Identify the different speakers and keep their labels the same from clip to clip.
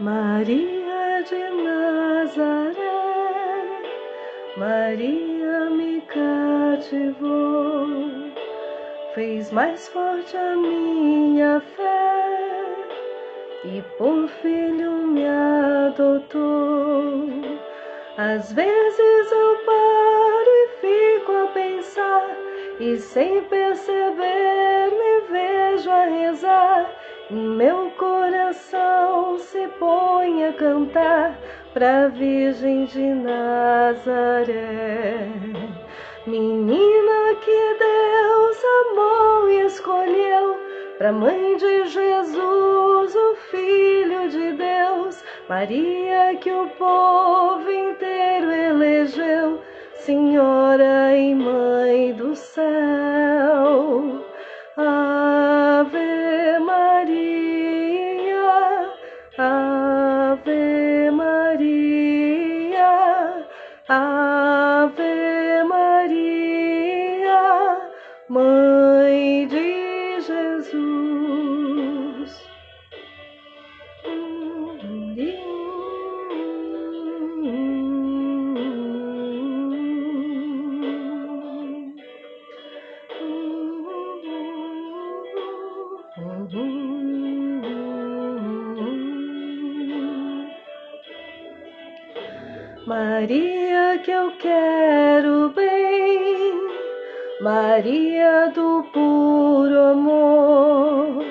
Speaker 1: Maria de Nazaré, Maria me cativou, fez mais forte a minha fé e por filho me adotou. Às vezes eu paro e fico a pensar, e sem perceber me vejo a rezar. E meu cantar pra Virgem de Nazaré. Menina que Deus amou e escolheu pra mãe de Jesus, o Filho de Deus, Maria que o povo inteiro elegeu, Senhora e Mãe do céu. Mãe de Jesus. Maria que eu quero bem, Maria do puro amor,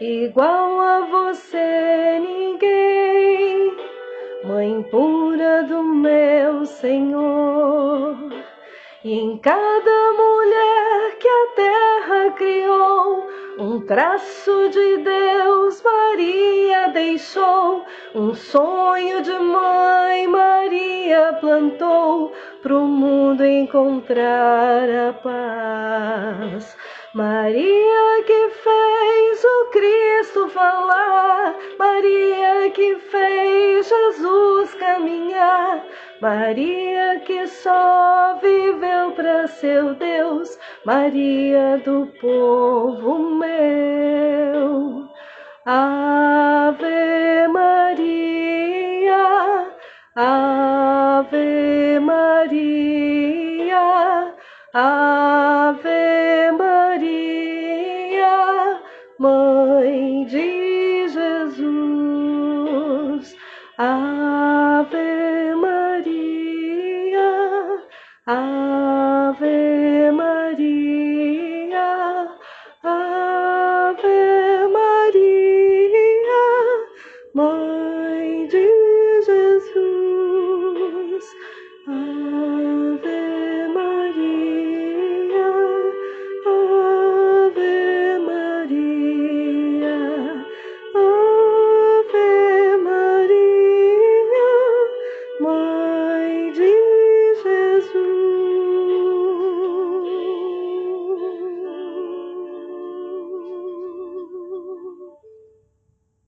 Speaker 1: igual a você ninguém, Mãe pura do meu Senhor. E em cada mulher que a terra criou, um traço de Deus Maria deixou, um sonho de mãe Maria plantou, pro mundo encontrar a paz. Maria que fez o Cristo falar, Maria que fez Jesus caminhar, Maria que só viveu para seu Deus, Maria do povo meu. Ave Ave Maria, Ave Maria, Ave Maria.